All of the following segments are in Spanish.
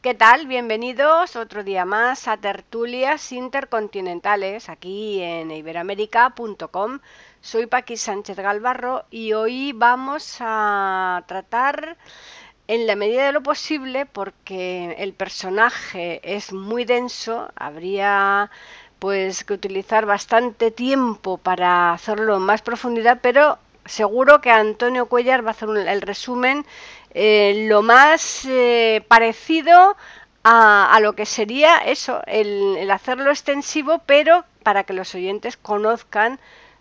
¿Qué tal? Bienvenidos otro día más a Tertulias Intercontinentales aquí en iberamérica.com. Soy Paqui Sánchez Galvarro y hoy vamos a tratar en la medida de lo posible porque el personaje es muy denso, habría pues que utilizar bastante tiempo para hacerlo en más profundidad, pero seguro que Antonio Cuellar va a hacer el resumen eh, lo más eh, parecido a, lo que sería eso, el, hacerlo extensivo, pero para que los oyentes conozcan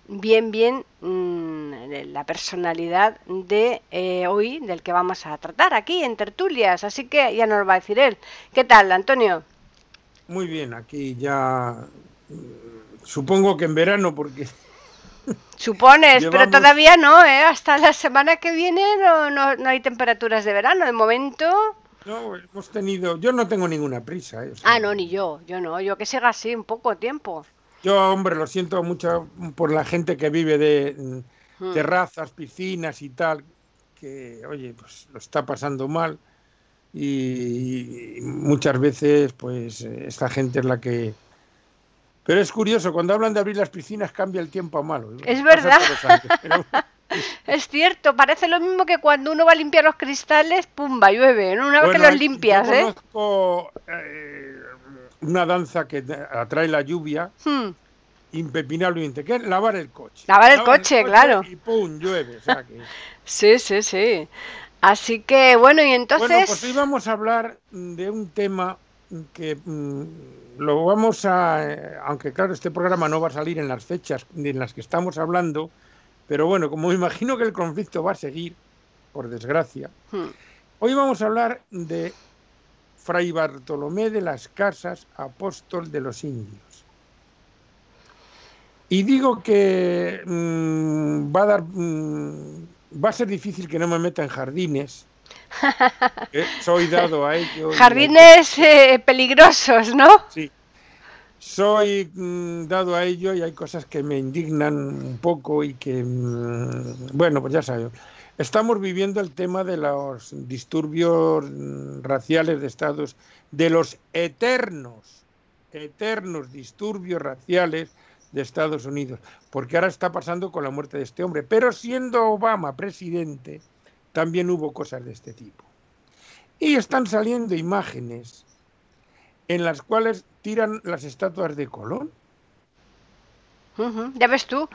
bien, bien mm, la personalidad de eh, hoy, del que vamos a tratar aquí en tertulias. Así que ya nos lo va a decir él. ¿Qué tal, Antonio? Muy bien, aquí ya mm, supongo que en verano, porque Supones, pero todavía no, ¿eh? Hasta la semana que viene no, no, hay temperaturas de verano. De momento. No, hemos tenido. Yo no tengo ninguna prisa. ¿eh? ah, no, ni yo. Yo no. Yo que siga así un poco tiempo. Yo, hombre, lo siento mucho por la gente que vive de hmm. terrazas, piscinas y tal. Que, oye, pues lo está pasando mal. y muchas veces, pues, esta gente es la que pero es curioso, cuando hablan de abrir las piscinas cambia el tiempo a malo. Es verdad. es cierto, parece lo mismo que cuando uno va a limpiar los cristales, pumba, llueve, una vez que los limpias, ¿eh? Conozco eh, una danza que atrae la lluvia. Hmm. Impepinablemente, que es lavar el coche. Lavar el, coche, claro. Y pum, llueve. sí, sí, sí. Así que, bueno, y entonces. Bueno, pues hoy vamos a hablar de un tema que mm, lo vamos a, aunque claro, este programa no va a salir en las fechas en las que estamos hablando, pero bueno, como me imagino que el conflicto va a seguir, por desgracia, hmm. hoy vamos a hablar de Fray Bartolomé de las Casas, apóstol de los indios. Y digo que mm, va a dar, mm, va a ser difícil que no me meta en jardines, eh, soy dado a ello. Jardines eh, peligrosos, ¿no? Sí. Soy mm, dado a ello y hay cosas que me indignan un poco y que, mm, bueno, pues ya sabes. Estamos viviendo el tema de los disturbios mm, raciales de Estados, de los eternos, eternos disturbios raciales de Estados Unidos, porque ahora está pasando con la muerte de este hombre. Pero siendo Obama presidente, también hubo cosas de este tipo. Y están saliendo imágenes en las cuales tiran las estatuas de Colón. ya ves tú,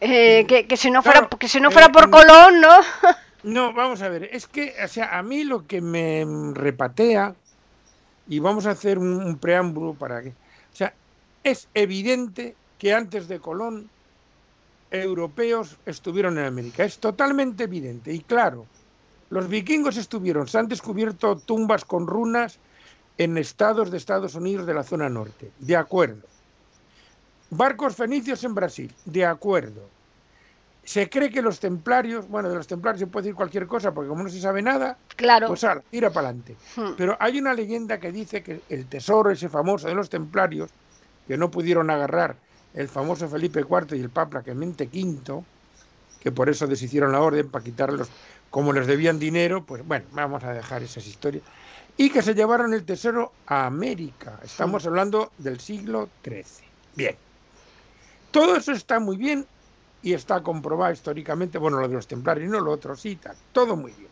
eh, que, si no fuera, que si no fuera por Colón, ¿no? no, vamos a ver, es que, o sea, a mí lo que me repatea, y vamos a hacer un, un preámbulo para que, o sea, es evidente que antes de Colón europeos estuvieron en América. Es totalmente evidente y claro. Los vikingos estuvieron, se han descubierto tumbas con runas en estados de Estados Unidos de la zona norte, de acuerdo. Barcos fenicios en Brasil, de acuerdo. Se cree que los templarios, bueno, de los templarios se puede decir cualquier cosa, porque como no se sabe nada, claro. pues ahora, tira para adelante. Hmm. Pero hay una leyenda que dice que el tesoro ese famoso de los templarios, que no pudieron agarrar el famoso Felipe IV y el Papa Clemente V, que por eso deshicieron la orden para quitarlos, como les debían dinero, pues bueno, vamos a dejar esas historias. Y que se llevaron el tesoro a América. Estamos hablando del siglo XIII. Bien. Todo eso está muy bien y está comprobado históricamente, bueno, lo de los templarios, no lo otro, sí, todo muy bien.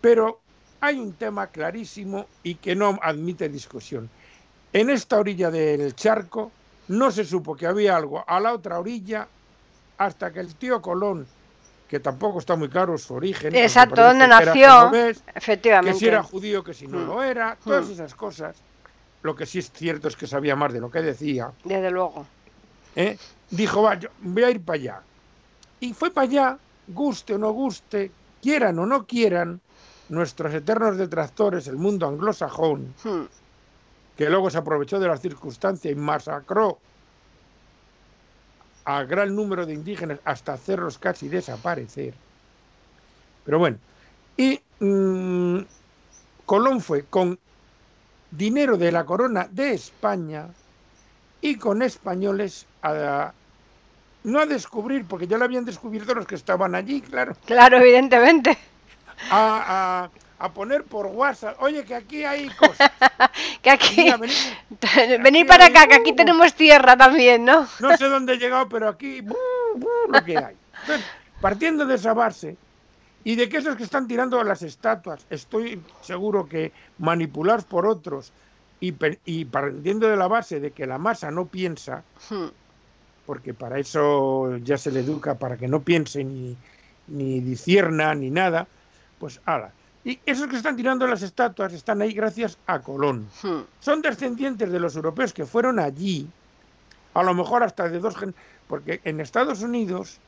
Pero hay un tema clarísimo y que no admite discusión. En esta orilla del charco no se supo que había algo a la otra orilla hasta que el tío Colón, que tampoco está muy claro su origen. Exacto, dónde nació. efectivamente. Que si era judío, que si no lo mm. era, todas mm. esas cosas. Lo que sí es cierto es que sabía más de lo que decía. Desde luego. ¿Eh? Dijo, va, yo voy a ir para allá. Y fue para allá, guste o no guste, quieran o no quieran, nuestros eternos detractores, el mundo anglosajón, hmm que luego se aprovechó de las circunstancias y masacró a gran número de indígenas hasta hacerlos casi desaparecer. Pero bueno, y mm, Colón fue con dinero de la corona de España y con españoles a, no a descubrir, porque ya lo habían descubierto los que estaban allí, claro. Claro, evidentemente. A, poner por WhatsApp, oye, que aquí hay cosas. que aquí... venir, para acá, que aquí tenemos tierra también, ¿no? no sé dónde he llegado, pero aquí lo que hay. partiendo de esa base, y de que esos que están tirando las estatuas, estoy seguro que manipulados por otros, y, y partiendo de la base de que la masa no piensa, hmm. porque para eso ya se le educa para que no piense ni, ni discierna ni nada, pues ala. Y esos que están tirando las estatuas están ahí gracias a Colón. Hmm. Son descendientes de los europeos que fueron allí, a lo mejor hasta de dos porque en Estados Unidos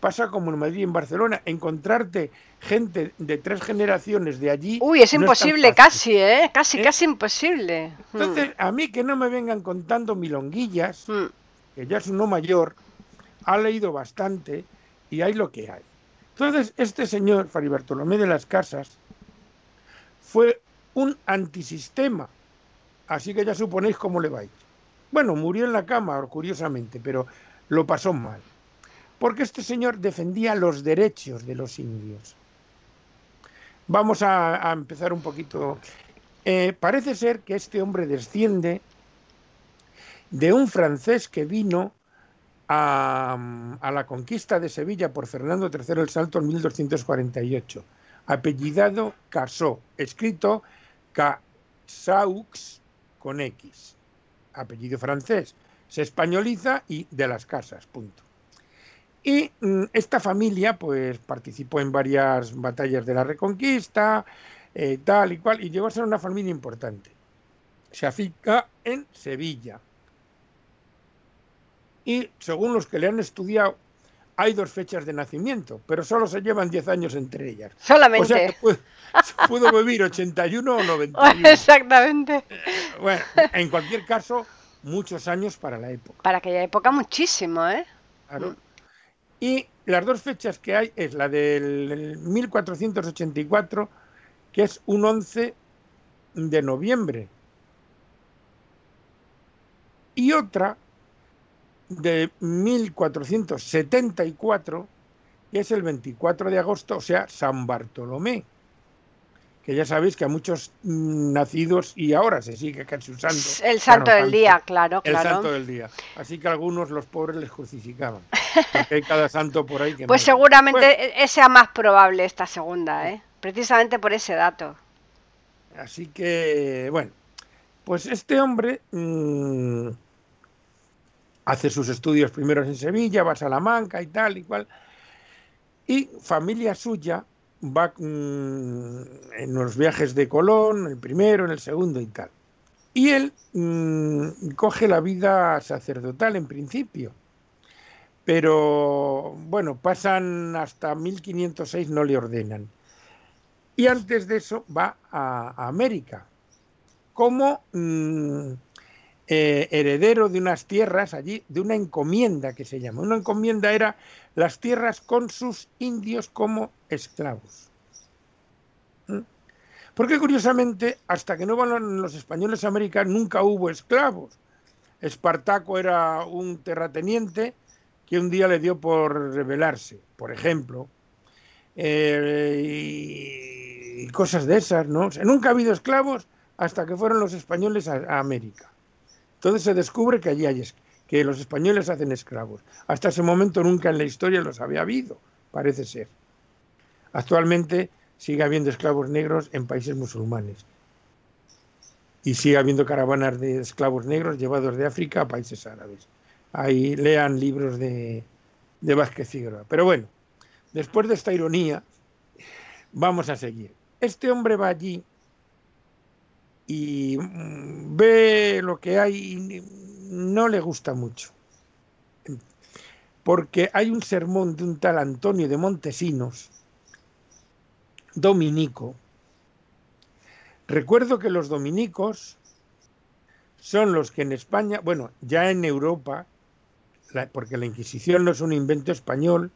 pasa como en Madrid y en Barcelona, encontrarte gente de tres generaciones de allí. Uy, es imposible casi, ¿eh? Casi, ¿Eh? casi imposible. Entonces, a mí que no me vengan contando milonguillas, hmm. que ya es uno mayor, ha leído bastante y hay lo que hay. Entonces, este señor, Fari Bartolomé de las Casas, fue un antisistema. Así que ya suponéis cómo le va Bueno, murió en la cama, curiosamente, pero lo pasó mal porque este señor defendía los derechos de los indios. Vamos a, empezar un poquito. Eh, parece ser que este hombre desciende de un francés que vino a, la conquista de Sevilla por Fernando III el Salto en 1248, apellidado Casó, escrito Casaux con X, apellido francés, se españoliza y de las casas, punto. Y mm, esta familia pues participó en varias batallas de la Reconquista, eh, tal y cual, y llegó a ser una familia importante. Se afica en Sevilla. Y según los que le han estudiado, hay dos fechas de nacimiento, pero solo se llevan 10 años entre ellas. Solamente. O sea que pudo, vivir 81 o 91. Exactamente. Eh, bueno, en cualquier caso, muchos años para la época. Para aquella época muchísimo, ¿eh? Claro. Y las dos fechas que hay es la del 1484, que es un 11 de noviembre, y otra de 1474, que es el 24 de agosto, o sea, San Bartolomé que ya sabéis que a muchos nacidos y ahora se sigue casi usando. El santo del día, claro, claro. El santo del día. Así que algunos los pobres les crucificaban. Porque hay cada santo por ahí que Pues seguramente es sea más probable esta segunda, ¿eh? Precisamente por ese dato. Así que, bueno, pues este hombre mm, hace sus estudios primeros en Sevilla, va a Salamanca y tal y cual. Y familia suya va mm, en los viajes de Colón, el primero, en el segundo y tal. Y él mm, coge la vida sacerdotal en principio. Pero bueno, pasan hasta 1506, no le ordenan. Y antes de eso va a, América como mm, eh, heredero de unas tierras allí, de una encomienda que se llama. Una encomienda era las tierras con sus indios como esclavos. ¿Mm? Porque curiosamente, hasta que no van los españoles a América, nunca hubo esclavos. Espartaco era un terrateniente que un día le dio por rebelarse, por ejemplo, eh, y cosas de esas, ¿no? nunca ha habido esclavos hasta que fueron los españoles a América. Entonces se descubre que allí hay que los españoles hacen esclavos. Hasta ese momento nunca en la historia los había habido, parece ser. Actualmente sigue habiendo esclavos negros en países musulmanes. Y sigue habiendo caravanas de esclavos negros llevados de África a países árabes. Ahí lean libros de, de Vázquez Figueroa. Pero bueno, después de esta ironía, vamos a seguir. Este hombre va allí y mm, ve lo que hay y no le gusta mucho. Porque hay un sermón de un tal Antonio de Montesinos, dominico. Recuerdo que los dominicos son los que en España, bueno, ya en Europa, porque la Inquisición no es un invento español,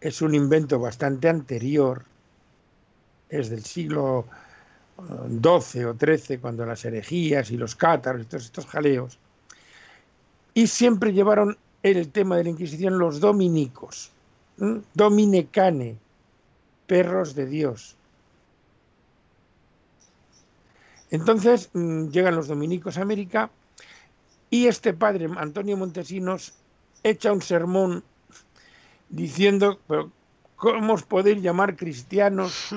es un invento bastante anterior, es del siglo 12 o 13, cuando las herejías y los cátaros, todos estos jaleos, y siempre llevaron el tema de la Inquisición los dominicos, dominicane, perros de Dios. Entonces mm, llegan los dominicos a América y este padre, Antonio Montesinos, echa un sermón diciendo, ¿cómo os podéis llamar cristianos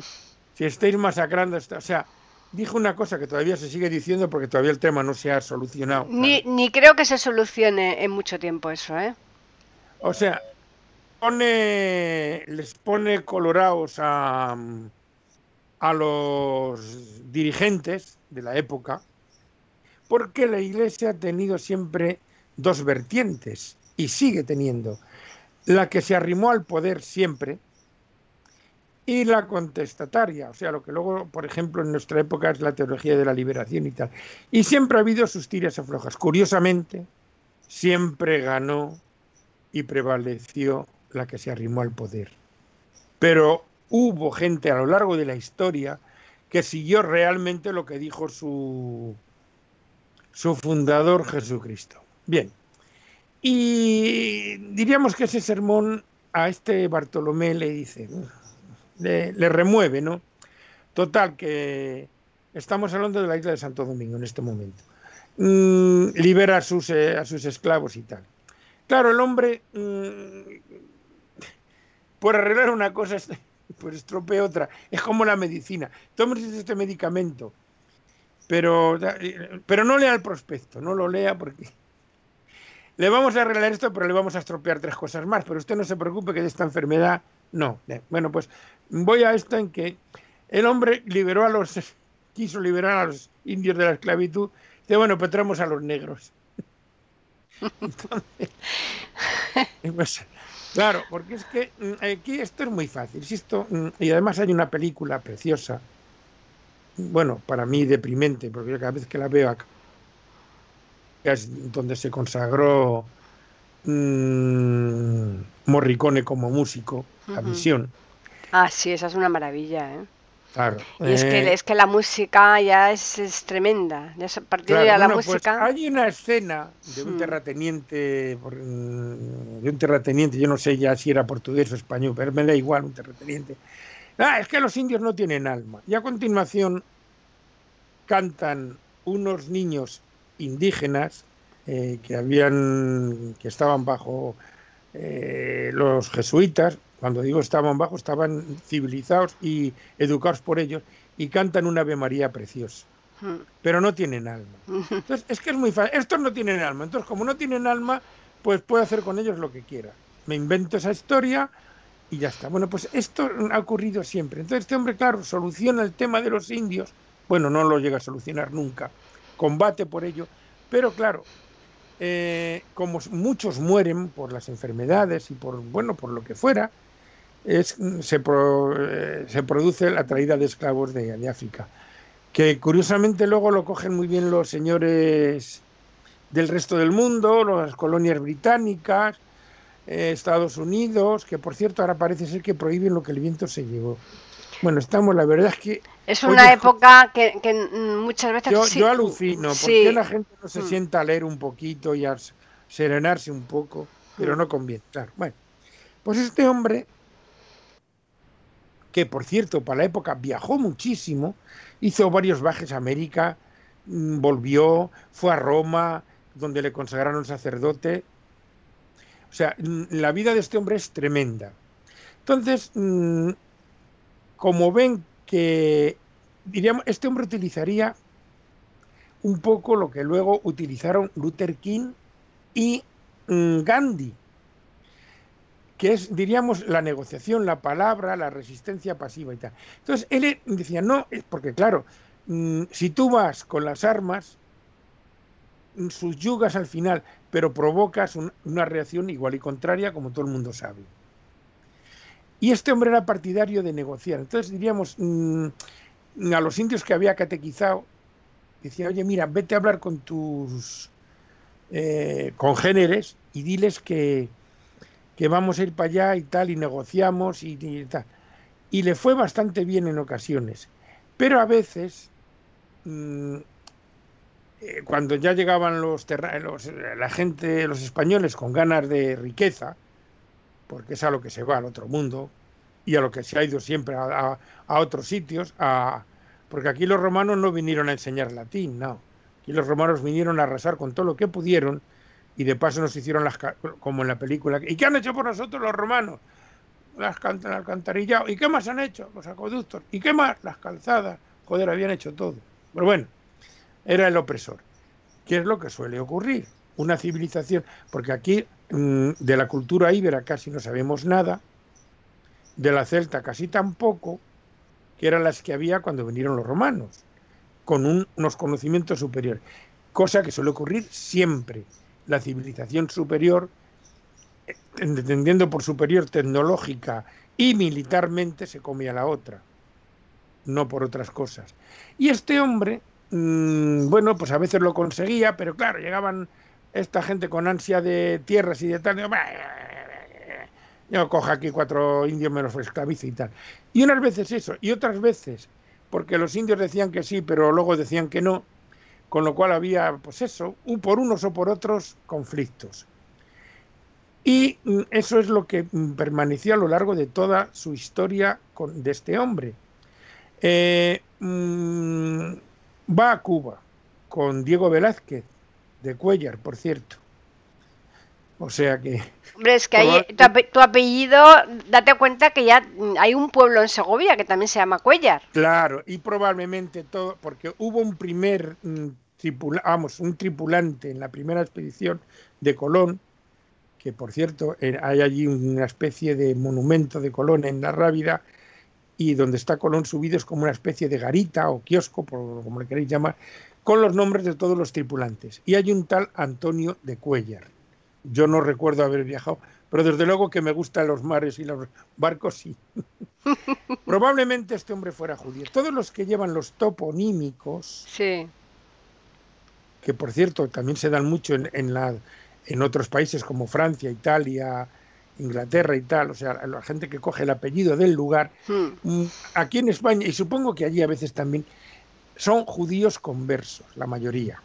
si estáis masacrando? Esta? O sea, dijo una cosa que todavía se sigue diciendo porque todavía el tema no se ha solucionado. Ni, ni creo que se solucione en mucho tiempo eso, ¿eh? O sea, pone, les pone colorados a, a los dirigentes de la época, porque la Iglesia ha tenido siempre dos vertientes y sigue teniendo. La que se arrimó al poder siempre y la contestataria, o sea, lo que luego, por ejemplo, en nuestra época es la teología de la liberación y tal. Y siempre ha habido sus tiras aflojas. Curiosamente, siempre ganó y prevaleció la que se arrimó al poder. Pero hubo gente a lo largo de la historia que siguió realmente lo que dijo su, su fundador Jesucristo. Bien, y diríamos que ese sermón a este Bartolomé le dice, le, remueve, ¿no? Total, que estamos hablando de la isla de Santo Domingo en este momento. Mm, libera a sus, eh, a sus esclavos y tal. Claro, el hombre, mm, por arreglar una cosa, pues estropea otra. Es como la medicina. Tómese este medicamento, pero, pero no lea el prospecto, no lo lea porque le vamos a arreglar esto, pero le vamos a estropear tres cosas más. Pero usted no se preocupe que de esta enfermedad no. Bueno, pues voy a esto en que el hombre liberó a los, quiso liberar a los indios de la esclavitud. Dice, bueno, pues traemos a los negros. Pues, claro, porque es que mm, aquí esto es muy fácil. Mm, y además hay una película preciosa, bueno, para mí deprimente, porque cada vez que la veo acá, es donde se consagró mmm, Morricone como músico, la visión. Ah, sí, esa es una maravilla, ¿eh? Claro. Y es, que, eh, es que la música ya es, tremenda. Ya a partir de la pues música. hay una escena de un hmm. terrateniente, mm, de un terrateniente, yo no sé ya si era portugués o español, pero me da igual, un terrateniente. Ah, es que los indios no tienen alma. Y a continuación cantan unos niños indígenas eh, que habían, que estaban bajo eh, los jesuitas, cuando digo estaban bajo, estaban civilizados y educados por ellos y cantan una Ave María preciosa. Hmm. Pero no tienen alma. Entonces, es que es muy fácil. Estos no tienen alma. Entonces, como no tienen alma, pues puedo hacer con ellos lo que quiera. Me invento esa historia y ya está. Bueno, pues esto ha ocurrido siempre. Entonces, este hombre, claro, soluciona el tema de los indios. Bueno, no lo llega a solucionar nunca. Combate por ello. Pero claro, eh, como muchos mueren por las enfermedades y por, bueno, por lo que fuera, eh, se, produce la traída de esclavos de, África, que curiosamente luego lo cogen muy bien los señores del resto del mundo, las colonias británicas, eh, Estados Unidos, que por cierto ahora parece ser que prohíben lo que el viento se llevó. Bueno, estamos, la verdad es que... Es una época que, muchas veces... Yo, yo alucino, porque la gente no se mm. sienta a leer un poquito y a serenarse un poco? Pero mm. no conviene, claro. Bueno, pues este hombre que por cierto para la época viajó muchísimo, hizo varios viajes a América, mm, volvió, fue a Roma, donde le consagraron sacerdote. O sea, mm, la vida de este hombre es tremenda. Entonces, mm, como ven que, diríamos, este hombre utilizaría un poco lo que luego utilizaron Luther King y Gandhi que es, diríamos, la negociación, la palabra, la resistencia pasiva y tal. Entonces, él decía, no, porque claro, mm, si tú vas con las armas, mm, subyugas al final, pero provocas una reacción igual y contraria, como todo el mundo sabe. Y este hombre era partidario de negociar. Entonces, diríamos, mm, a los indios que había catequizado, decía, oye, mira, vete a hablar con tus eh, congéneres y diles que, que vamos a ir para allá y tal, y negociamos y, tal. Y le fue bastante bien en ocasiones. Pero a veces, mm, eh, cuando ya llegaban los, los, la gente, los españoles con ganas de riqueza, porque es a lo que se va al otro mundo, y a lo que se ha ido siempre a, otros sitios, a, porque aquí los romanos no vinieron a enseñar latín, no. Aquí los romanos vinieron a arrasar con todo lo que pudieron y de paso nos hicieron las como en la película. ¿Y qué han hecho por nosotros los romanos? Las el alcantarillado. ¿Y qué más han hecho? Los acueductos. ¿Y qué más? Las calzadas. Joder, habían hecho todo. Pero bueno, era el opresor. ¿Qué es lo que suele ocurrir? Una civilización, porque aquí mm, de la cultura íbera casi no sabemos nada, de la celta casi tampoco, que eran las que había cuando vinieron los romanos, con unos conocimientos superiores. Cosa que suele ocurrir siempre. La civilización superior, entendiendo por superior tecnológica y militarmente, se comía la otra, no por otras cosas. Y este hombre Mm, bueno, pues a veces lo conseguía, pero claro, llegaban esta gente con ansia de tierras y de tal, yo coja aquí cuatro indios, menos esclavizo y tal. Y unas veces eso, y otras veces, porque los indios decían que sí, pero luego decían que no, con lo cual había, pues eso, por unos o por otros conflictos. Y mm, eso es lo que mm, permaneció a lo largo de toda su historia con, de este hombre. Eh, va a Cuba con Diego Velázquez, de Cuellar, por cierto. O sea que... Hombre, es que hay, tu, apellido, date cuenta que ya hay un pueblo en Segovia que también se llama Cuellar. Claro, y probablemente todo, porque hubo un primer mm, vamos, un tripulante en la primera expedición de Colón, que por cierto hay allí una especie de monumento de Colón en la Rábida, y donde está Colón subido es como una especie de garita o kiosco, por, como le queréis llamar, con los nombres de todos los tripulantes. Y hay un tal Antonio de Cuellar. Yo no recuerdo haber viajado, pero desde luego que me gustan los mares y los barcos, sí. Probablemente este hombre fuera judío. Todos los que llevan los toponímicos, sí. que por cierto también se dan mucho en, en, la, en otros países como Francia, Italia, Inglaterra y tal, o sea, la gente que coge el apellido del lugar, hmm. mm, aquí en España, y supongo que allí a veces también, son judíos conversos, la mayoría.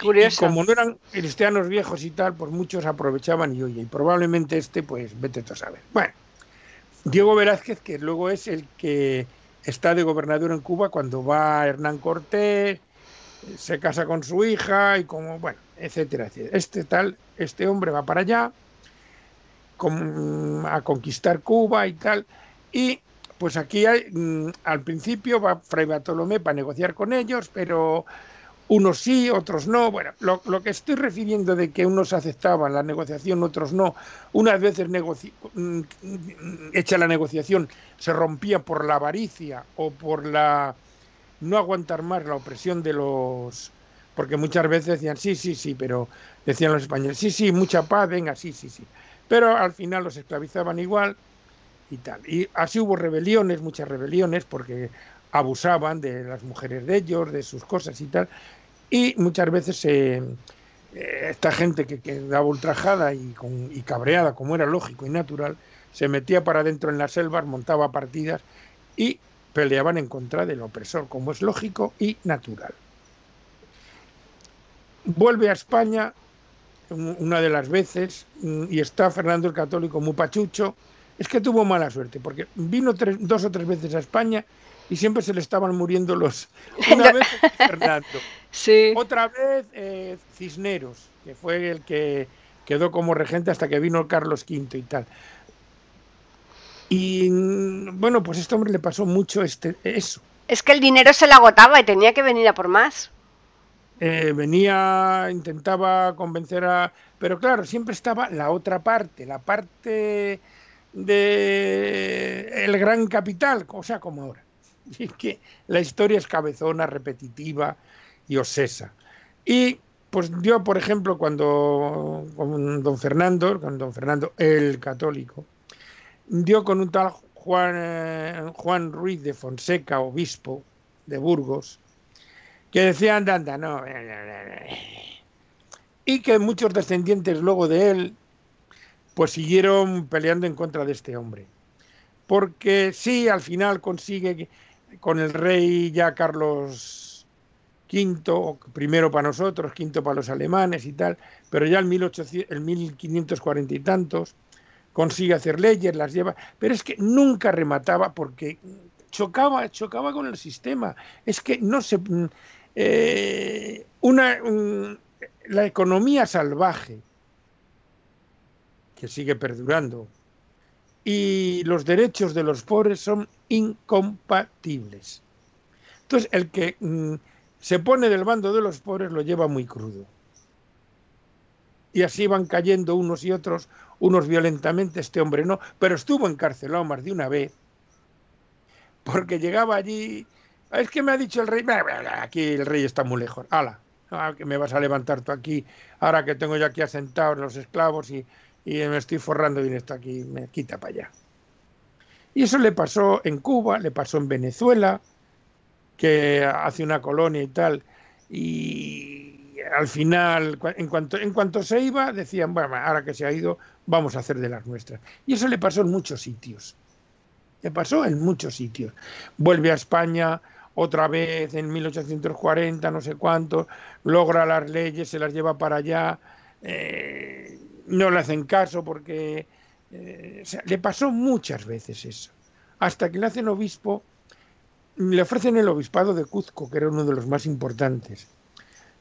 Curioso. Y como no eran cristianos viejos y tal, pues muchos aprovechaban y oye, y probablemente este, pues vete tú a saber. Bueno, Diego Velázquez, que luego es el que está de gobernador en Cuba cuando va Hernán Cortés, se casa con su hija y como, bueno, etcétera, etcétera. Este tal, este hombre va para allá, a conquistar Cuba y tal. Y pues aquí hay, mm, al principio va Fray Bartolomé para negociar con ellos, pero unos sí, otros no. Bueno, lo, que estoy refiriendo de que unos aceptaban la negociación, otros no, unas veces mm, hecha la negociación se rompía por la avaricia o por la no aguantar más la opresión de los porque muchas veces decían sí, sí, sí, pero decían los españoles, sí, sí, mucha paz, venga, sí, sí, sí pero al final los esclavizaban igual y tal. Y así hubo rebeliones, muchas rebeliones, porque abusaban de las mujeres de ellos, de sus cosas y tal. Y muchas veces eh, esta gente que quedaba ultrajada y, y cabreada, como era lógico y natural, se metía para adentro en las selvas, montaba partidas y peleaban en contra del opresor, como es lógico y natural. Vuelve a España una de las veces, mm, y está Fernando el Católico muy pachucho, es que tuvo mala suerte, porque vino dos o tres veces a España y siempre se le estaban muriendo los... Una vez Fernando, sí. otra vez eh, Cisneros, que fue el que quedó como regente hasta que vino Carlos V y tal. Y bueno, pues a este hombre le pasó mucho este, eso. Es que el dinero se le agotaba y tenía que venir a por más. Eh, venía, intentaba convencer a... Pero claro, siempre estaba la otra parte, la parte de el gran capital, o sea, como ahora. Es que la historia es cabezona, repetitiva y osesa. Y pues yo, por ejemplo, cuando con don Fernando, con don Fernando el católico, dio con un tal Juan, eh, Juan Ruiz de Fonseca, obispo de Burgos, que decían, anda, no. Y que muchos descendientes luego de él, pues siguieron peleando en contra de este hombre. Porque sí, al final consigue con el rey ya Carlos V, primero para nosotros, quinto para los alemanes y tal, pero ya en, 1800, en 1540 y tantos, consigue hacer leyes, las lleva, pero es que nunca remataba porque chocaba, chocaba con el sistema. Es que no se... Mm, eh, una, la economía salvaje, que sigue perdurando, y los derechos de los pobres son incompatibles. Entonces, el que mm, se pone del bando de los pobres lo lleva muy crudo. Y así van cayendo unos y otros, unos violentamente, este hombre no, pero estuvo encarcelado más de una vez, porque llegaba allí, es que me ha dicho el rey, aquí el rey está muy lejos, ala, ah, que me vas a levantar tú aquí, ahora que tengo yo aquí asentados los esclavos y, y me estoy forrando bien esto aquí, me quita para allá. Y eso le pasó en Cuba, le pasó en Venezuela, que hace una colonia y tal, y al final, en cuanto, en cuanto se iba, decían, bueno, ahora que se ha ido, vamos a hacer de las nuestras. Y eso le pasó en muchos sitios. Le pasó en muchos sitios. Vuelve a España otra vez en 1840, no sé cuánto, logra las leyes, se las lleva para allá. Eh, no le hacen caso porque eh, le pasó muchas veces eso. Hasta que le hacen obispo, le ofrecen el obispado de Cuzco, que era uno de los más importantes.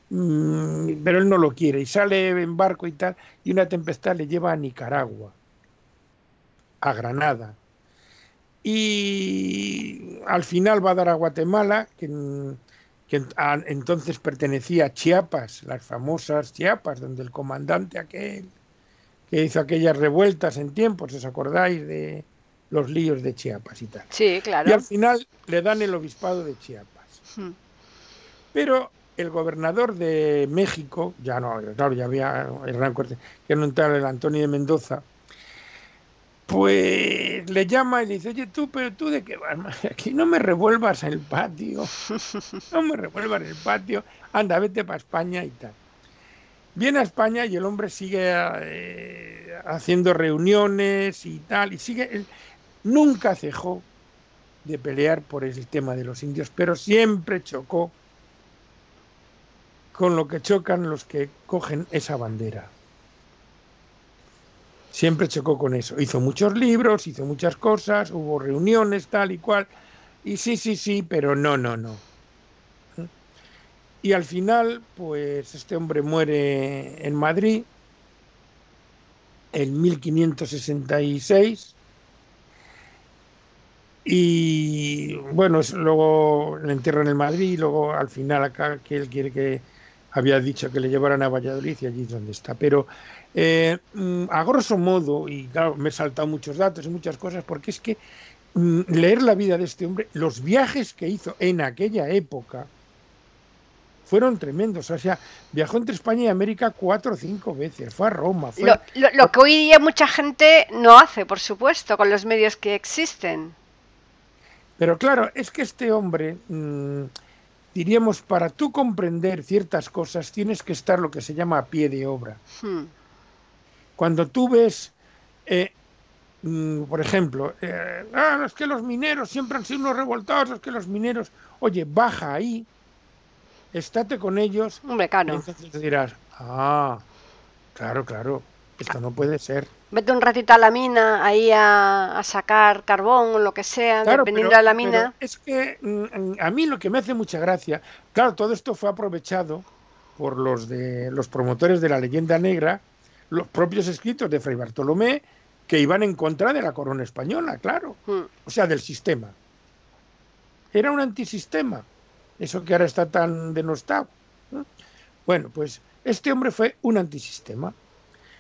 Mm, pero él no lo quiere y sale en barco y tal, y una tempestad le lleva a Nicaragua, a Granada. Y al final va a dar a Guatemala, que, que entonces pertenecía a Chiapas, las famosas Chiapas, donde el comandante aquel que hizo aquellas revueltas en tiempos, ¿os acordáis de los líos de Chiapas y tal? Sí, claro. Y al final le dan el obispado de Chiapas. Hmm. Pero el gobernador de México, ya no, claro, ya había el gran corte, que no entraba el Antonio de Mendoza, pues le llama y le dice, oye tú, pero tú de qué vas, aquí no me revuelvas el patio, no me revuelvas el patio, anda, vete para España y tal. Viene a España y el hombre sigue eh, haciendo reuniones y tal, y sigue, nunca cejó de pelear por el tema de los indios, pero siempre chocó con lo que chocan los que cogen esa bandera. Siempre chocó con eso. Hizo muchos libros, hizo muchas cosas, hubo reuniones, tal y cual. Y sí, sí, sí, pero no, no, no. Y al final, pues este hombre muere en Madrid en 1566. Y bueno, luego le entierran en Madrid y luego al final acá que él quiere que había dicho que le llevaran a Valladolid y allí es donde está. Pero eh, mm, a grosso modo, y claro, me he saltado muchos datos y muchas cosas, porque es que mm, leer la vida de este hombre, los viajes que hizo en aquella época, fueron tremendos. O sea, viajó entre España y América cuatro o cinco veces, fue a Roma. Lo, que hoy día mucha gente no hace, por supuesto, con los medios que existen. Pero claro, es que este hombre, mm, diríamos, para tú comprender ciertas cosas, tienes que estar lo que se llama a pie de obra. Hmm. Cuando tú ves, eh, mm, por ejemplo, eh, ah, es que los mineros siempre han sido unos revoltados, es que los mineros, oye, baja ahí estate con ellos. Un mecano. Entonces dirás, ah, claro, claro, esto no puede ser. Vete un ratito a la mina, ahí a, sacar carbón o lo que sea, dependiendo de la mina. es que mm, a mí lo que me hace mucha gracia, claro, todo esto fue aprovechado por los de los promotores de la leyenda negra, los propios escritos de Fray Bartolomé, que iban en contra de la corona española, claro, hmm. o sea, del sistema. Era un antisistema eso que ahora está tan denostado. Bueno, pues este hombre fue un antisistema.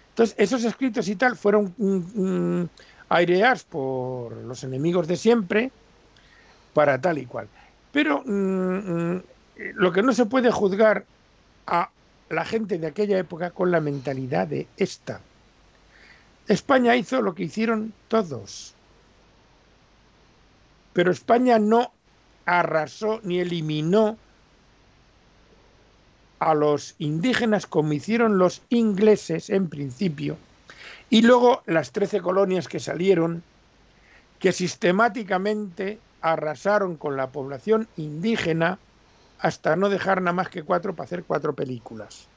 Entonces, esos escritos y tal fueron mm, mm, aireados por los enemigos de siempre para tal y cual. Pero mm, lo que no se puede juzgar a la gente de aquella época con la mentalidad de esta. España hizo lo que hicieron todos. Pero España no arrasó ni eliminó a los indígenas como hicieron los ingleses en principio, y luego las trece colonias que salieron, que sistemáticamente arrasaron con la población indígena hasta no dejar nada más que cuatro para hacer cuatro películas.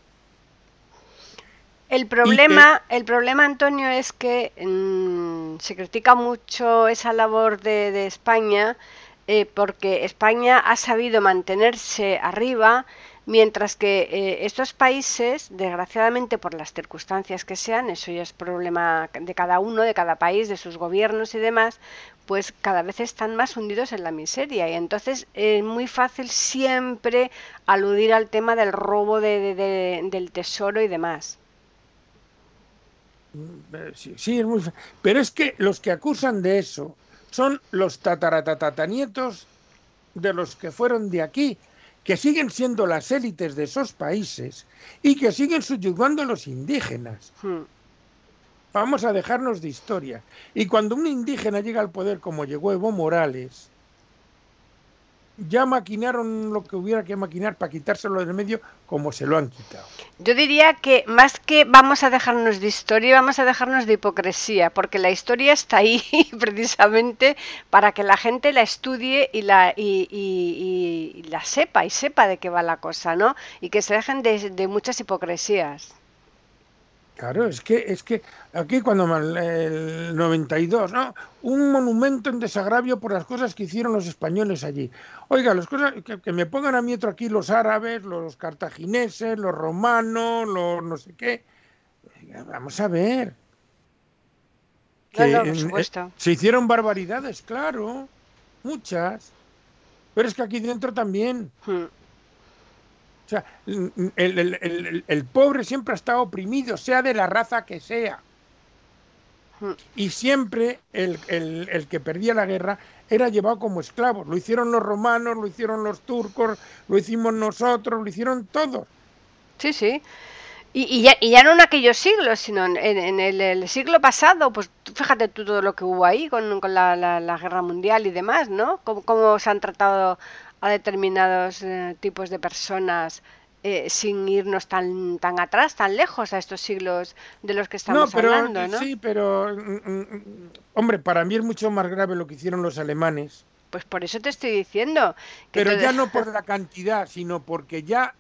El problema, el problema, Antonio, es que mm, se critica mucho esa labor de, España eh, porque España ha sabido mantenerse arriba Mientras que eh, estos países, desgraciadamente por las circunstancias que sean, eso ya es problema de cada uno, de cada país, de sus gobiernos y demás, pues cada vez están más hundidos en la miseria. Y entonces es muy fácil siempre aludir al tema del robo del tesoro y demás. Mm, eh, sí, es muy Pero es que los que acusan de eso son los tataratatatanietos de los que fueron de aquí que siguen siendo las élites de esos países y que siguen subyugando a los indígenas. Hmm. Vamos a dejarnos de historia. Y cuando un indígena llega al poder como llegó Evo Morales, ya maquinaron lo que hubiera que maquinar para quitárselo del medio como se lo han quitado. Yo diría que más que vamos a dejarnos de historia, vamos a dejarnos de hipocresía, porque la historia está ahí precisamente para que la gente la estudie y la, y, la sepa y sepa de qué va la cosa, ¿no? Y que se dejen de muchas hipocresías. Claro, es que, es que aquí cuando el 92, ¿no? Un monumento en desagravio por las cosas que hicieron los españoles allí. Oiga, las cosas que, me pongan a mí otro aquí los árabes, los cartagineses, los romanos, los no sé qué. Vamos a ver. se hicieron barbaridades, claro, muchas. Pero es que aquí dentro también. Hmm sea, el, pobre siempre ha estado oprimido, sea de la raza que sea. Y siempre el, que perdía la guerra era llevado como esclavo. Lo hicieron los romanos, lo hicieron los turcos, lo hicimos nosotros, lo hicieron todos. Sí, sí. Y, ya, no en aquellos siglos, sino en, el, siglo pasado, pues fíjate tú todo lo que hubo ahí con, la, guerra mundial y demás, ¿no? Cómo, se han tratado a determinados eh, tipos de personas eh, sin irnos tan tan atrás, tan lejos a estos siglos de los que estamos hablando, ¿no? Sí, pero mm, mm, mm, hombre, para mí es mucho más grave lo que hicieron los alemanes. Pues por eso te estoy diciendo. pero ya no por la cantidad, sino porque ya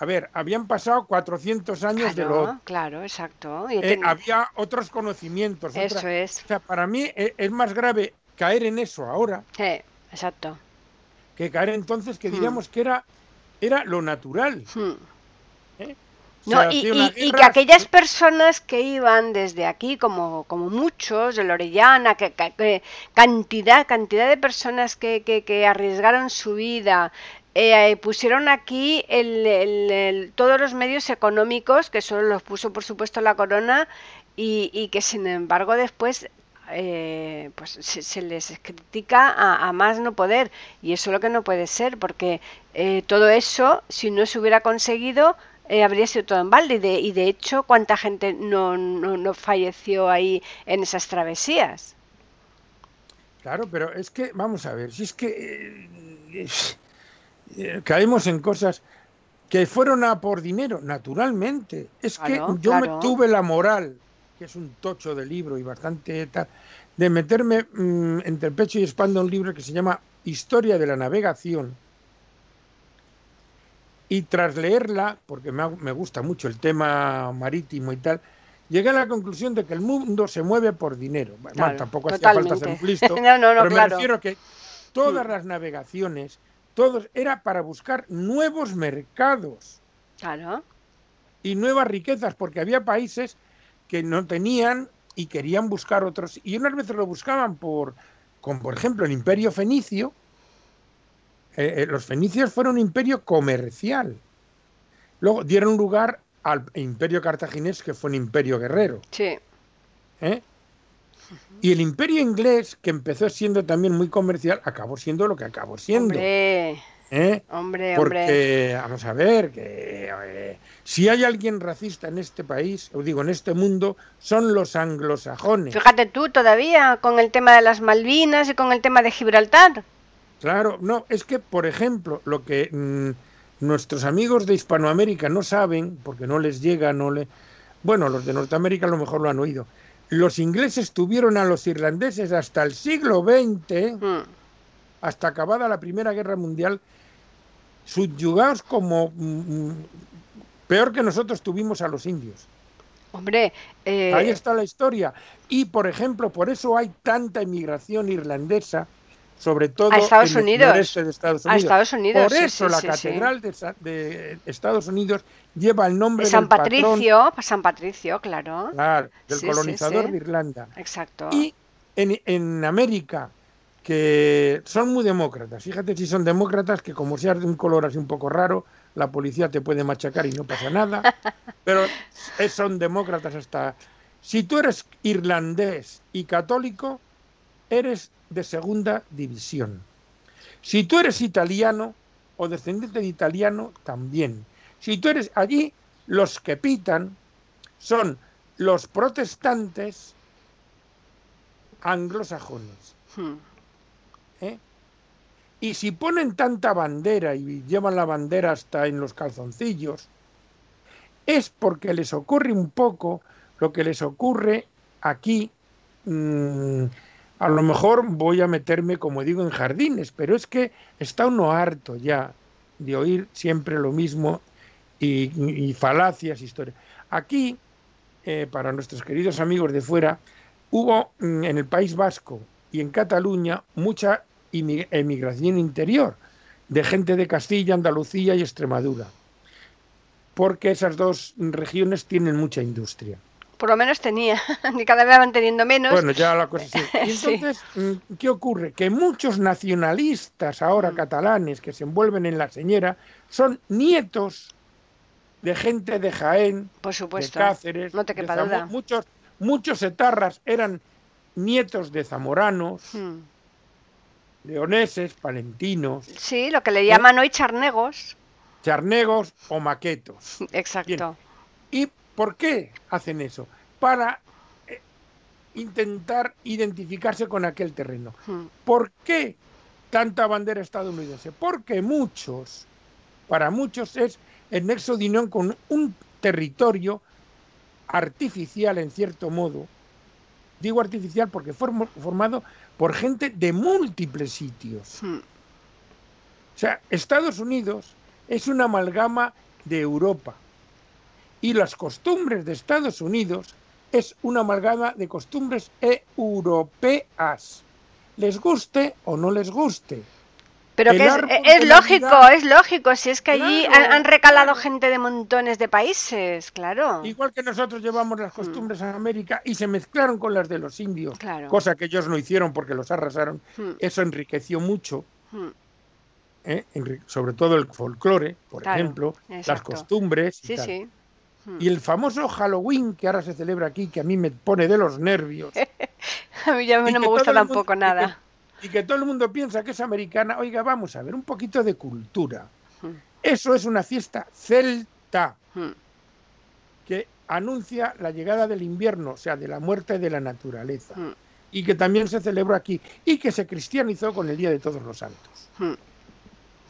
a ver, habían pasado 400 años de lo Claro, exacto. Eh, había otros conocimientos. Eso es. O sea, para mí e, es, más grave caer en eso ahora. Sí, exacto que caer entonces que hmm. diríamos que era, era lo natural. Hmm. ¿Eh? y, que aquellas personas que iban desde aquí, como, como muchos, de Lorellana, que, cantidad, cantidad de personas que, que, arriesgaron su vida, eh, pusieron aquí el, todos los medios económicos, que solo los puso por supuesto la corona, y, y que sin embargo después eh, pues se, les critica a, más no poder. Y eso es lo que no puede ser porque eh, todo eso si no se hubiera conseguido eh, habría sido todo en balde. Y de, y de hecho cuánta gente no, no, falleció ahí en esas travesías claro pero es que vamos a ver si es que caemos en cosas que fueron a por dinero naturalmente. Es que yo me tuve la moral que es un tocho de libro y bastante tal, de meterme mm, entre el pecho y espalda un libro que se llama Historia de la Navegación. Y tras leerla, porque me, gusta mucho el tema marítimo y tal, llegué a la conclusión de que el mundo se mueve por dinero. tampoco hacía falta ser un listo, pero me refiero que todas las navegaciones, todos, era para buscar nuevos mercados. Y nuevas riquezas, porque había países que no tenían y querían buscar otros. Y unas veces lo buscaban por, como por ejemplo el imperio fenicio. Eh, eh, los fenicios fueron un imperio comercial. Luego dieron lugar al imperio cartaginés, que fue un imperio guerrero. Sí. ¿Eh? Y el imperio inglés, que empezó siendo también muy comercial, acabó siendo lo que acabó siendo. ¿Eh? Hombre, Porque, vamos a ver, que eh, si hay alguien racista en este país, o digo en este mundo, son los anglosajones. Fíjate tú todavía con el tema de las Malvinas y con el tema de Gibraltar. Claro, no, es que, por ejemplo, lo que mm, nuestros amigos de Hispanoamérica no saben, porque no les llega, no le... Bueno, los de Norteamérica a lo mejor lo han oído. Los ingleses tuvieron a los irlandeses hasta el siglo XX, mm. Hasta acabada la Primera Guerra Mundial, subyugados como mm, mm, peor que nosotros tuvimos a los indios. Hombre, eh, ahí está la historia. Y, por ejemplo, por eso hay tanta inmigración irlandesa, sobre todo a Estados en Unidos. el noreste de Estados A Unidos. Estados Unidos, Por sí, eso sí, la sí, catedral de, de Estados Unidos lleva el nombre de San del patrón, Patricio, San Patricio, claro. claro, del colonizador de Irlanda. Exacto. Y en, en América, que son muy demócratas, fíjate si son demócratas, que como seas de un color así un poco raro, la policía te puede machacar y no pasa nada, pero son demócratas hasta... Si tú eres irlandés y católico, eres de segunda división. Si tú eres italiano o descendiente de italiano, también. Si tú eres allí, los que pitan son los protestantes anglosajones. ¿Eh? Y si ponen tanta bandera y llevan la bandera hasta en los calzoncillos, es porque les ocurre un poco lo que les ocurre aquí. mm, a lo mejor voy a meterme, como digo, en jardines, pero es que está uno harto ya de oír siempre lo mismo y, y falacias, historias. Aquí, eh, para nuestros queridos amigos de fuera, hubo mm, en el País Vasco y en Cataluña mucha emigración interior de gente de Castilla, Andalucía y Extremadura, porque esas dos regiones tienen mucha industria. Por lo menos tenía, y cada vez van teniendo menos. Bueno, ya la cosa sí. Entonces, mm, ¿qué ocurre? Que muchos nacionalistas ahora Mm. catalanes que se envuelven en la señera son nietos de gente de Jaén, por de supuesto. Cáceres, no te de quepa duda. Muchos, muchos etarras eran nietos de zamoranos, Hmm. Leoneses, palentinos, Sí, lo que le llaman hoy charnegos. charnegos o maquetos. Exacto. ¿Y por qué hacen eso? Para eh, intentar identificarse con aquel terreno. Hmm. ¿Por qué tanta bandera estadounidense? Porque muchos, para muchos es el nexo de unión con un territorio artificial en cierto modo. Digo artificial porque formado por gente de múltiples sitios. Hmm. O sea, Estados Unidos es una amalgama de Europa y las costumbres de Estados Unidos es una amalgama de costumbres europeas. Les guste o no les guste. Pero que es, de lógico, es lógico, si es que allí Claro, han, han recalado claro. gente de montones de países, claro. Igual que nosotros llevamos las costumbres a América y se mezclaron con las de los indios, Claro. cosa que ellos no hicieron porque los arrasaron. Hmm, Eso enriqueció mucho, hmm. ¿eh? Sobre todo el folclore, por ejemplo, las costumbres. y Sí, tal. sí. Y el famoso Halloween que ahora se celebra aquí, que a mí me pone de los nervios. A mí ya no me gusta mundo- tampoco nada. Y que todo el mundo piensa que es americana. Oiga, vamos a ver, un poquito de cultura. Hmm, Eso es una fiesta celta hmm. que anuncia la llegada del invierno, o sea, de la muerte de la naturaleza. Hmm. Y que también se celebró aquí. Y que se cristianizó con el Día de Todos los Santos.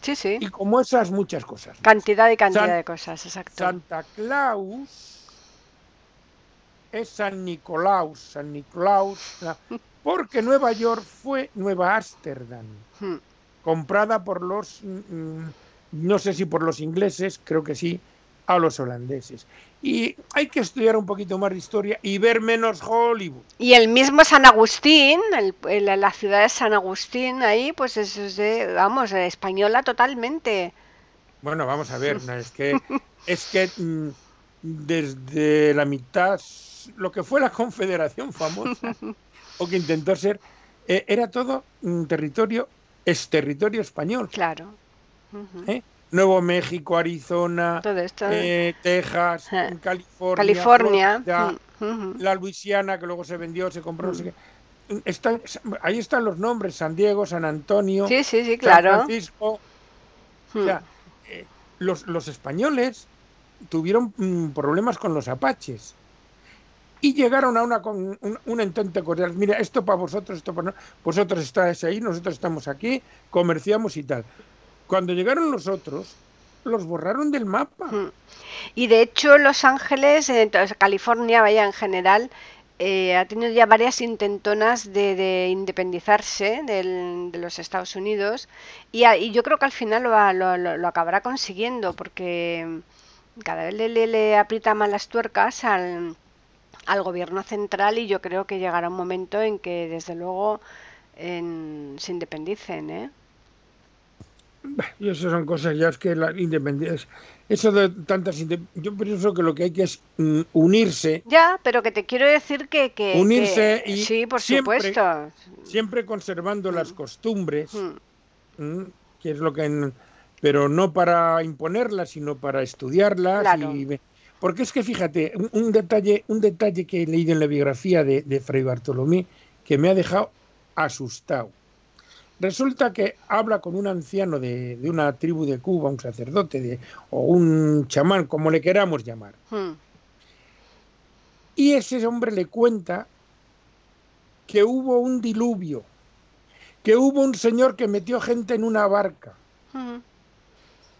Sí, sí. Y como esas muchas cosas. Cantidad y cantidad San- de cosas, exacto. Santa Claus es San Nicolaus, San Nicolaus, la- porque Nueva York fue Nueva Ámsterdam, Hmm. comprada por los, mm, no sé si por los ingleses, creo que sí, a los holandeses. Y hay que estudiar un poquito más de historia y ver menos Hollywood. Y el mismo San Agustín, el- el- la ciudad de San Agustín, ahí, pues es, de, vamos, española totalmente. Bueno, vamos a ver, no, es que es que mm, desde la mitad, lo que fue la Confederación famosa, o que intentó ser, eh, era todo un territorio, es territorio español. Claro. ¿eh? Nuevo México, Arizona, Todo esto. eh, Texas, California, California. Florida, mm, la Luisiana, que luego se vendió, se compró, no sé Mm. qué. Ahí están los nombres, San Diego, San Antonio, Sí, sí, sí, San. Francisco, Mm. o sea, eh, los, los españoles tuvieron mm, problemas con los apaches y llegaron a una, con un, un entente cordial. Mira, esto para vosotros, esto para no- vosotros estáis ahí, nosotros estamos aquí, comerciamos y tal. Cuando llegaron los otros, los borraron del mapa. Mm. Y de hecho, Los Ángeles, eh, entonces, California, vaya en general, eh, ha tenido ya varias intentonas de, de independizarse del- de los Estados Unidos y, a- y yo creo que al final lo- lo- lo acabará consiguiendo porque cada vez le, le- le aprieta más las tuercas al, al gobierno central y yo creo que llegará un momento en que desde luego se independicen, ¿eh? Y eso son cosas ya es que la independencia, eso de tantas, yo pienso que lo que hay que es mm, unirse. Ya, pero que te quiero decir que, que unirse y sí, por siempre, supuesto, siempre conservando las mm. costumbres, mm. que es lo que, pero no para imponerlas, sino para estudiarlas y porque es que fíjate, un, detalle, un detalle que he leído en la biografía de, de Fray Bartolomé que me ha dejado asustado. Resulta que habla con un anciano de, una tribu de Cuba, un sacerdote de, o un chamán, como le queramos llamar. Hmm. Y ese hombre le cuenta que hubo un diluvio, que hubo un señor que metió gente en una barca hmm.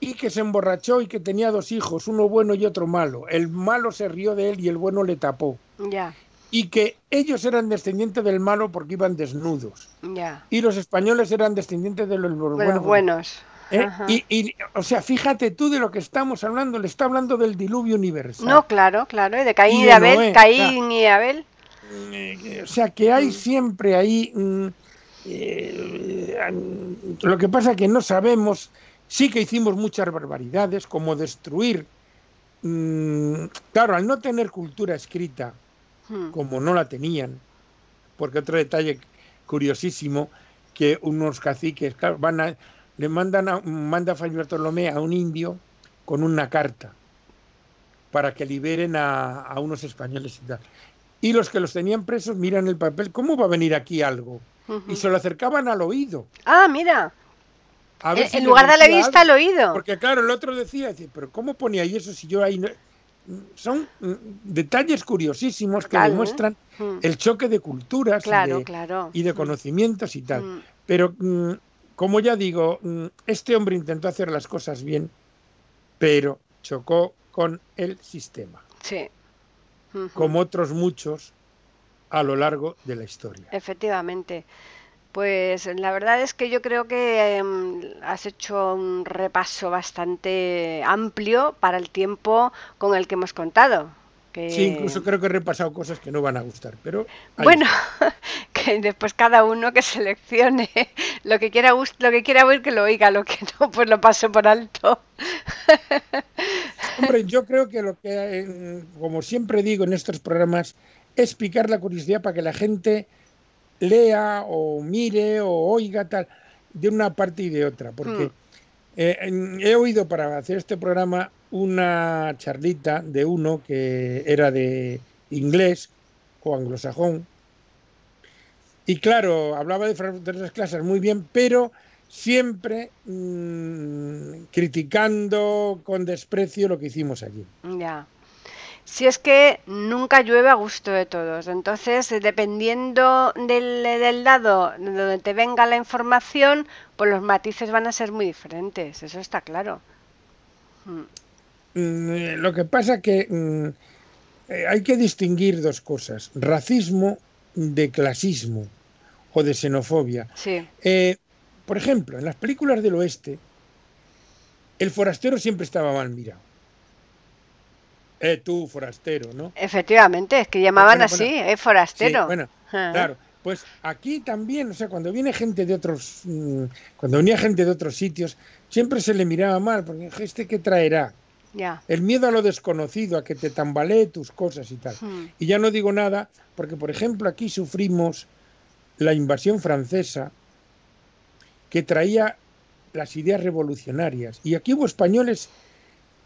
Y que se emborrachó y que tenía dos hijos, uno bueno y otro malo. El malo se rió de él y el bueno le tapó. Ya y que ellos eran descendientes del malo porque iban desnudos. Ya. Y los españoles eran descendientes de los, buenos. ¿Eh? Y, o sea, fíjate tú de lo que estamos hablando, le está hablando del diluvio universal. No, claro, claro, de Caín y, Abel, Caín y Abel. Eh, o sea, que hay mm. siempre ahí... Mm, eh, lo que pasa es que no sabemos, sí que hicimos muchas barbaridades, como destruir... Mm, claro, al no tener cultura escrita, Hmm. como no la tenían. Porque otro detalle curiosísimo, que unos caciques van a, le mandan a, manda Fray Bartolomé a un indio con una carta para que liberen a, unos españoles y tal. Y los que los tenían presos miran el papel, ¿cómo va a venir aquí algo? Y se lo acercaban al oído. Ah, mira. En lugar de la vista al oído. Porque claro, el otro decía, pero ¿cómo ponía ahí eso si yo ahí no son mm, detalles curiosísimos que demuestran mm. el choque de culturas y, de, mm. conocimientos y tal. Pero, como ya digo, este hombre intentó hacer las cosas bien, pero chocó con el sistema. Sí. Como otros muchos a lo largo de la historia. Efectivamente. Pues la verdad es que yo creo que em, has hecho un repaso bastante amplio para el tiempo con el que hemos contado. Sí, incluso creo que he repasado cosas que no van a gustar, pero... Bueno, que después cada uno que seleccione lo que quiera lo que quiera oír que lo oiga, lo que no, pues lo paso por alto. Hombre, yo creo que lo que, como siempre digo en estos programas, es picar la curiosidad para que la gente lea o mire o oiga tal, de una parte y de otra, porque hmm. eh, he oído para hacer este programa una charlita de uno que era de inglés o anglosajón, y claro, hablaba de las clases muy bien, pero siempre mm, criticando con desprecio lo que hicimos allí. Ya si es que nunca llueve a gusto de todos. Entonces, dependiendo del, del lado donde te venga la información, pues los matices van a ser muy diferentes, eso está claro. Mm. Mm, lo que pasa que mm, eh, hay que distinguir dos cosas, racismo de clasismo o de xenofobia. Sí. Eh, por ejemplo, en las películas del oeste, el forastero siempre estaba mal mirado eh, tú, forastero, ¿no? Efectivamente, es que llamaban así, eh, forastero. bueno, claro. Pues aquí también, o sea, cuando viene gente de otros, mm, cuando venía gente de otros sitios, siempre se le miraba mal, porque este que traerá. Ya. El miedo a lo desconocido, a que te tambalee tus cosas y tal. Hmm. Y ya no digo nada, porque por ejemplo aquí sufrimos la invasión francesa que traía las ideas revolucionarias. Y aquí hubo españoles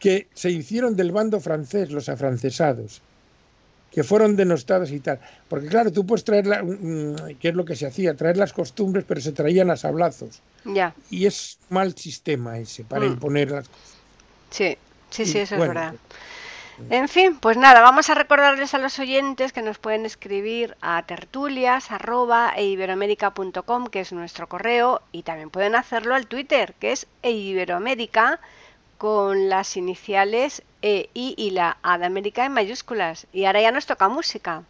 que se hicieron del bando francés, los afrancesados, que fueron denostados y tal. Porque claro, tú puedes traer, la, ¿qué es lo que se hacía? Traer las costumbres, pero se traían a sablazos. Ya. Y es mal sistema ese para mm. imponer las cosas. Sí, sí, sí, eso es verdad. Pues, en fin, pues nada, vamos a recordarles a los oyentes que nos pueden escribir a tertulias arroba, que es nuestro correo, y también pueden hacerlo al Twitter, que es eiberoamérica con las iniciales E, I y la A de América en mayúsculas. Y ahora ya nos toca música.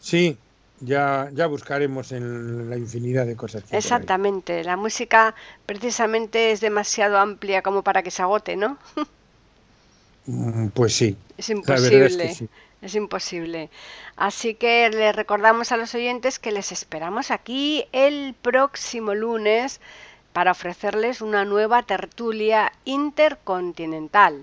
Sí, ya, ya buscaremos en la infinidad de cosas. Exactamente, la música precisamente es demasiado amplia como para que se agote, ¿no? Mm, pues sí. Es imposible. Es, imposible. Así que le recordamos a los oyentes que les esperamos aquí el próximo lunes para ofrecerles una nueva tertulia intercontinental.